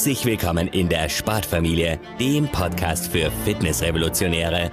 Herzlich willkommen in der Sportfamilie, dem Podcast für Fitnessrevolutionäre.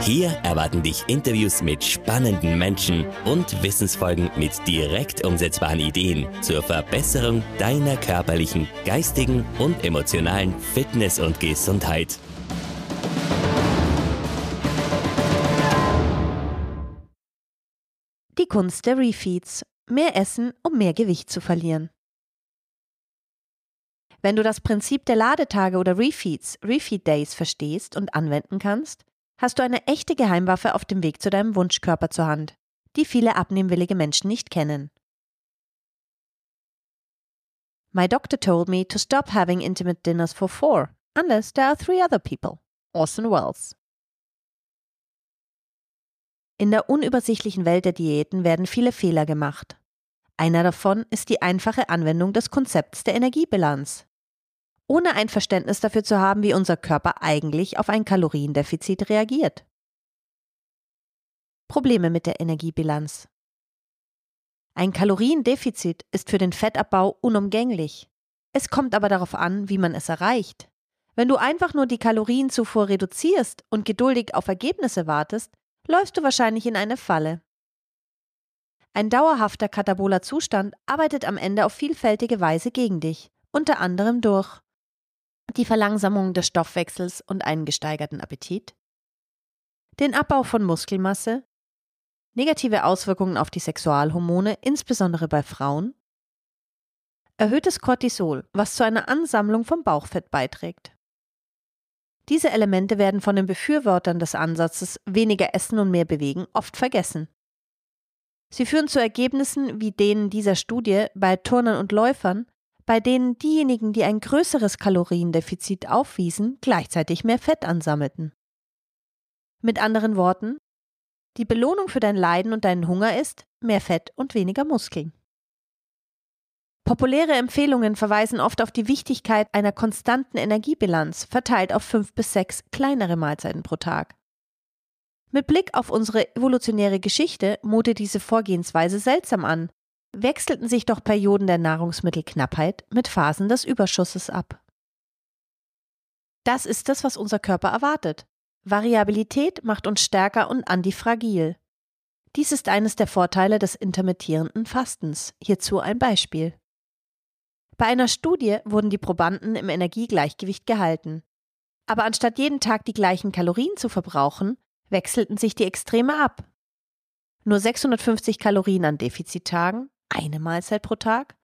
Hier erwarten dich Interviews mit spannenden Menschen und Wissensfolgen mit direkt umsetzbaren Ideen zur Verbesserung deiner körperlichen, geistigen und emotionalen Fitness und Gesundheit. Die Kunst der Refeeds. Mehr essen, um mehr Gewicht zu verlieren. Wenn du das Prinzip der Ladetage oder Refeeds, Refeed Days verstehst und anwenden kannst, hast du eine echte Geheimwaffe auf dem Weg zu deinem Wunschkörper zur Hand, die viele abnehmwillige Menschen nicht kennen. My doctor told me to stop having intimate dinners for four, unless there are three other people. Orson Welles. In der unübersichtlichen Welt der Diäten werden viele Fehler gemacht. Einer davon ist die einfache Anwendung des Konzepts der Energiebilanz ohne ein Verständnis dafür zu haben, wie unser Körper eigentlich auf ein Kaloriendefizit reagiert. Probleme mit der Energiebilanz. Ein Kaloriendefizit ist für den Fettabbau unumgänglich. Es kommt aber darauf an, wie man es erreicht. Wenn du einfach nur die Kalorienzufuhr reduzierst und geduldig auf Ergebnisse wartest, läufst du wahrscheinlich in eine Falle. Ein dauerhafter kataboler Zustand arbeitet am Ende auf vielfältige Weise gegen dich, unter anderem durch die Verlangsamung des Stoffwechsels und einen gesteigerten Appetit, den Abbau von Muskelmasse, negative Auswirkungen auf die Sexualhormone, insbesondere bei Frauen, erhöhtes Cortisol, was zu einer Ansammlung von Bauchfett beiträgt. Diese Elemente werden von den Befürwortern des Ansatzes weniger essen und mehr bewegen oft vergessen. Sie führen zu Ergebnissen wie denen dieser Studie bei Turnern und Läufern, bei denen diejenigen, die ein größeres Kaloriendefizit aufwiesen, gleichzeitig mehr Fett ansammelten. Mit anderen Worten, die Belohnung für dein Leiden und deinen Hunger ist mehr Fett und weniger Muskeln. Populäre Empfehlungen verweisen oft auf die Wichtigkeit einer konstanten Energiebilanz, verteilt auf fünf bis sechs kleinere Mahlzeiten pro Tag. Mit Blick auf unsere evolutionäre Geschichte mute diese Vorgehensweise seltsam an, wechselten sich doch Perioden der Nahrungsmittelknappheit mit Phasen des Überschusses ab. Das ist es, was unser Körper erwartet. Variabilität macht uns stärker und antifragil. Dies ist eines der Vorteile des intermittierenden Fastens. Hierzu ein Beispiel. Bei einer Studie wurden die Probanden im Energiegleichgewicht gehalten. Aber anstatt jeden Tag die gleichen Kalorien zu verbrauchen, wechselten sich die Extreme ab. Nur 650 Kalorien an Defizittagen eine Mahlzeit pro Tag,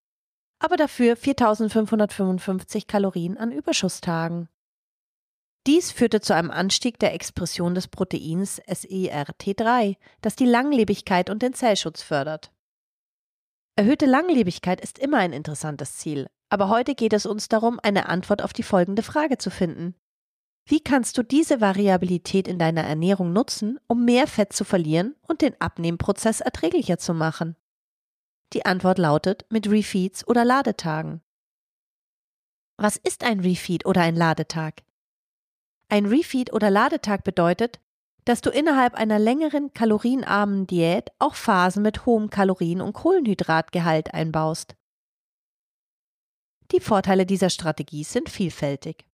aber dafür 4555 Kalorien an Überschusstagen. Dies führte zu einem Anstieg der Expression des Proteins SERT3, das die Langlebigkeit und den Zellschutz fördert. Erhöhte Langlebigkeit ist immer ein interessantes Ziel, aber heute geht es uns darum, eine Antwort auf die folgende Frage zu finden. Wie kannst du diese Variabilität in deiner Ernährung nutzen, um mehr Fett zu verlieren und den Abnehmprozess erträglicher zu machen? Die Antwort lautet mit Refeeds oder Ladetagen. Was ist ein Refeed oder ein Ladetag? Ein Refeed oder Ladetag bedeutet, dass du innerhalb einer längeren kalorienarmen Diät auch Phasen mit hohem Kalorien- und Kohlenhydratgehalt einbaust. Die Vorteile dieser Strategie sind vielfältig.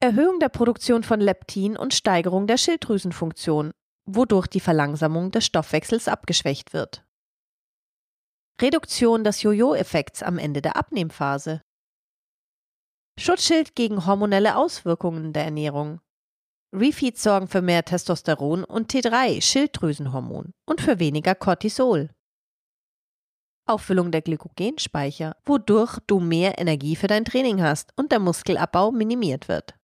Erhöhung der Produktion von Leptin und Steigerung der Schilddrüsenfunktion, wodurch die Verlangsamung des Stoffwechsels abgeschwächt wird. Reduktion des Jojo-Effekts am Ende der Abnehmphase. Schutzschild gegen hormonelle Auswirkungen der Ernährung. Refeeds sorgen für mehr Testosteron und T3, Schilddrüsenhormon, und für weniger Cortisol. Auffüllung der Glykogenspeicher, wodurch du mehr Energie für dein Training hast und der Muskelabbau minimiert wird.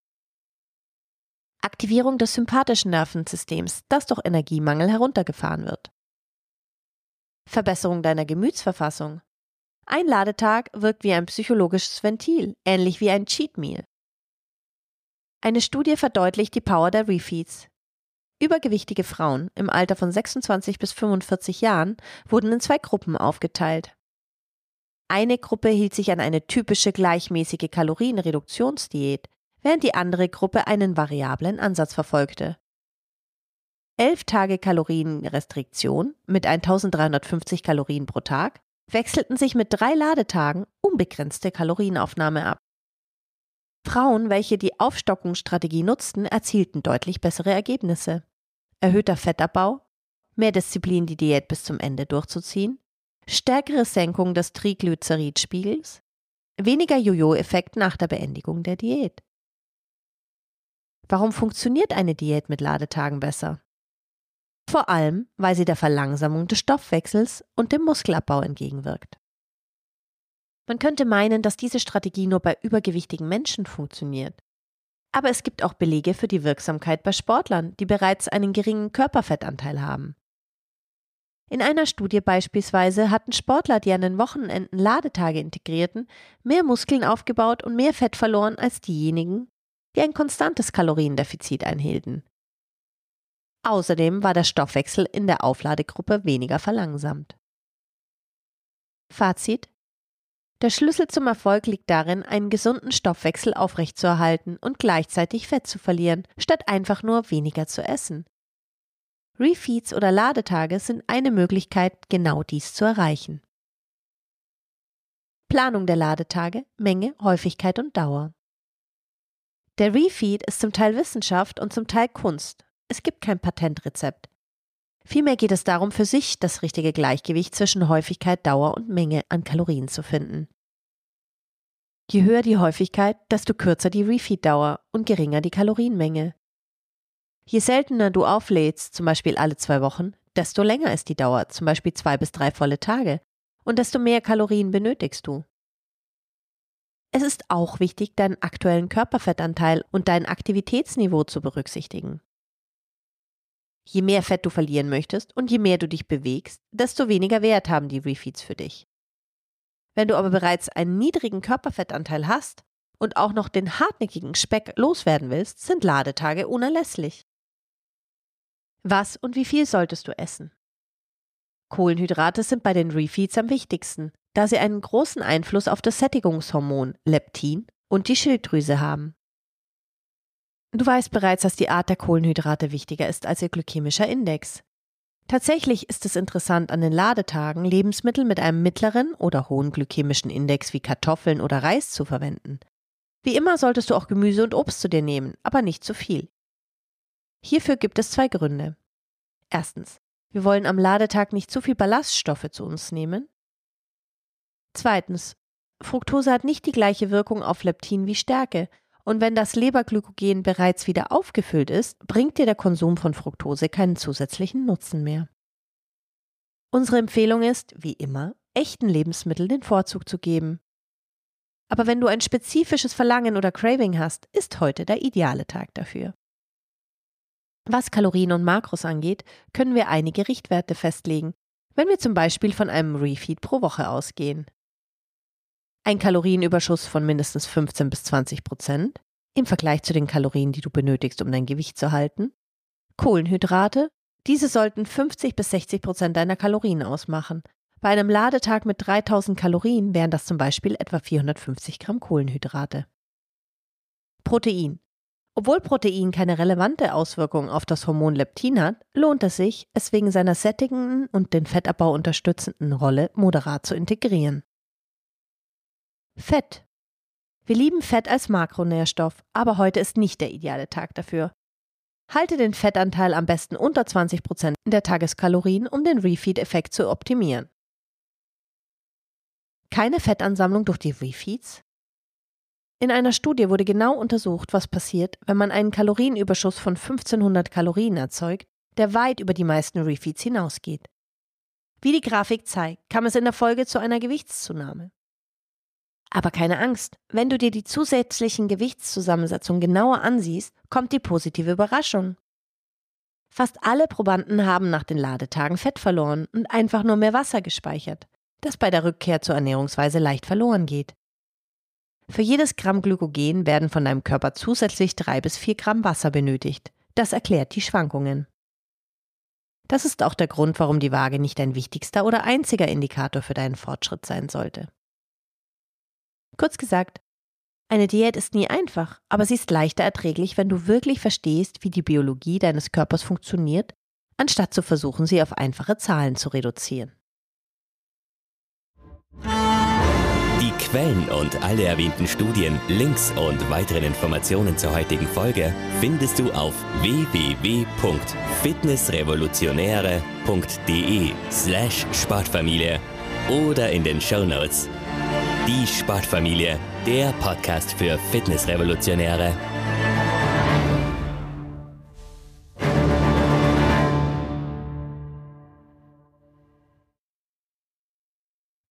Aktivierung des sympathischen Nervensystems, das durch Energiemangel heruntergefahren wird. Verbesserung deiner Gemütsverfassung. Ein Ladetag wirkt wie ein psychologisches Ventil, ähnlich wie ein Cheat Meal. Eine Studie verdeutlicht die Power der Refeeds. Übergewichtige Frauen im Alter von 26 bis 45 Jahren wurden in zwei Gruppen aufgeteilt. Eine Gruppe hielt sich an eine typische gleichmäßige Kalorienreduktionsdiät, während die andere Gruppe einen variablen Ansatz verfolgte. 11 Tage Kalorienrestriktion mit 1350 Kalorien pro Tag wechselten sich mit drei Ladetagen unbegrenzte Kalorienaufnahme ab. Frauen, welche die Aufstockungsstrategie nutzten, erzielten deutlich bessere Ergebnisse. Erhöhter Fettabbau, mehr Disziplin, die Diät bis zum Ende durchzuziehen, stärkere Senkung des Triglyceridspiegels, weniger Jojo-Effekt nach der Beendigung der Diät. Warum funktioniert eine Diät mit Ladetagen besser? Vor allem, weil sie der Verlangsamung des Stoffwechsels und dem Muskelabbau entgegenwirkt. Man könnte meinen, dass diese Strategie nur bei übergewichtigen Menschen funktioniert. Aber es gibt auch Belege für die Wirksamkeit bei Sportlern, die bereits einen geringen Körperfettanteil haben. In einer Studie beispielsweise hatten Sportler, die an den Wochenenden Ladetage integrierten, mehr Muskeln aufgebaut und mehr Fett verloren als diejenigen, die ein konstantes Kaloriendefizit einhielten. Außerdem war der Stoffwechsel in der Aufladegruppe weniger verlangsamt. Fazit Der Schlüssel zum Erfolg liegt darin, einen gesunden Stoffwechsel aufrechtzuerhalten und gleichzeitig Fett zu verlieren, statt einfach nur weniger zu essen. Refeeds oder Ladetage sind eine Möglichkeit, genau dies zu erreichen. Planung der Ladetage, Menge, Häufigkeit und Dauer. Der Refeed ist zum Teil Wissenschaft und zum Teil Kunst. Es gibt kein Patentrezept. Vielmehr geht es darum, für sich das richtige Gleichgewicht zwischen Häufigkeit, Dauer und Menge an Kalorien zu finden. Je höher die Häufigkeit, desto kürzer die Refeed-Dauer und geringer die Kalorienmenge. Je seltener du auflädst, zum Beispiel alle zwei Wochen, desto länger ist die Dauer, zum Beispiel zwei bis drei volle Tage, und desto mehr Kalorien benötigst du. Es ist auch wichtig, deinen aktuellen Körperfettanteil und dein Aktivitätsniveau zu berücksichtigen. Je mehr Fett du verlieren möchtest und je mehr du dich bewegst, desto weniger Wert haben die Refeeds für dich. Wenn du aber bereits einen niedrigen Körperfettanteil hast und auch noch den hartnäckigen Speck loswerden willst, sind Ladetage unerlässlich. Was und wie viel solltest du essen? Kohlenhydrate sind bei den Refeeds am wichtigsten, da sie einen großen Einfluss auf das Sättigungshormon Leptin und die Schilddrüse haben. Du weißt bereits, dass die Art der Kohlenhydrate wichtiger ist als ihr glykämischer Index. Tatsächlich ist es interessant, an den Ladetagen Lebensmittel mit einem mittleren oder hohen glykämischen Index wie Kartoffeln oder Reis zu verwenden. Wie immer solltest du auch Gemüse und Obst zu dir nehmen, aber nicht zu viel. Hierfür gibt es zwei Gründe. Erstens, wir wollen am Ladetag nicht zu viel Ballaststoffe zu uns nehmen. Zweitens, Fructose hat nicht die gleiche Wirkung auf Leptin wie Stärke, und wenn das Leberglykogen bereits wieder aufgefüllt ist, bringt dir der Konsum von Fructose keinen zusätzlichen Nutzen mehr. Unsere Empfehlung ist, wie immer, echten Lebensmitteln den Vorzug zu geben. Aber wenn du ein spezifisches Verlangen oder Craving hast, ist heute der ideale Tag dafür. Was Kalorien und Makros angeht, können wir einige Richtwerte festlegen, wenn wir zum Beispiel von einem Refeed pro Woche ausgehen ein Kalorienüberschuss von mindestens 15 bis 20 Prozent im Vergleich zu den Kalorien, die du benötigst, um dein Gewicht zu halten. Kohlenhydrate, diese sollten 50 bis 60 Prozent deiner Kalorien ausmachen. Bei einem Ladetag mit 3000 Kalorien wären das zum Beispiel etwa 450 Gramm Kohlenhydrate. Protein. Obwohl Protein keine relevante Auswirkung auf das Hormon Leptin hat, lohnt es sich, es wegen seiner sättigenden und den Fettabbau unterstützenden Rolle moderat zu integrieren. Fett. Wir lieben Fett als Makronährstoff, aber heute ist nicht der ideale Tag dafür. Halte den Fettanteil am besten unter 20 Prozent der Tageskalorien, um den Refeed-Effekt zu optimieren. Keine Fettansammlung durch die Refeeds? In einer Studie wurde genau untersucht, was passiert, wenn man einen Kalorienüberschuss von 1500 Kalorien erzeugt, der weit über die meisten Refeeds hinausgeht. Wie die Grafik zeigt, kam es in der Folge zu einer Gewichtszunahme. Aber keine Angst, wenn du dir die zusätzlichen Gewichtszusammensetzungen genauer ansiehst, kommt die positive Überraschung. Fast alle Probanden haben nach den Ladetagen Fett verloren und einfach nur mehr Wasser gespeichert, das bei der Rückkehr zur Ernährungsweise leicht verloren geht. Für jedes Gramm Glykogen werden von deinem Körper zusätzlich drei bis vier Gramm Wasser benötigt. Das erklärt die Schwankungen. Das ist auch der Grund, warum die Waage nicht dein wichtigster oder einziger Indikator für deinen Fortschritt sein sollte. Kurz gesagt, eine Diät ist nie einfach, aber sie ist leichter erträglich, wenn du wirklich verstehst, wie die Biologie deines Körpers funktioniert, anstatt zu versuchen, sie auf einfache Zahlen zu reduzieren. Quellen und alle erwähnten Studien, Links und weiteren Informationen zur heutigen Folge findest du auf www.fitnessrevolutionäre.de slash Sportfamilie oder in den Show Notes. Die Sportfamilie, der Podcast für Fitnessrevolutionäre.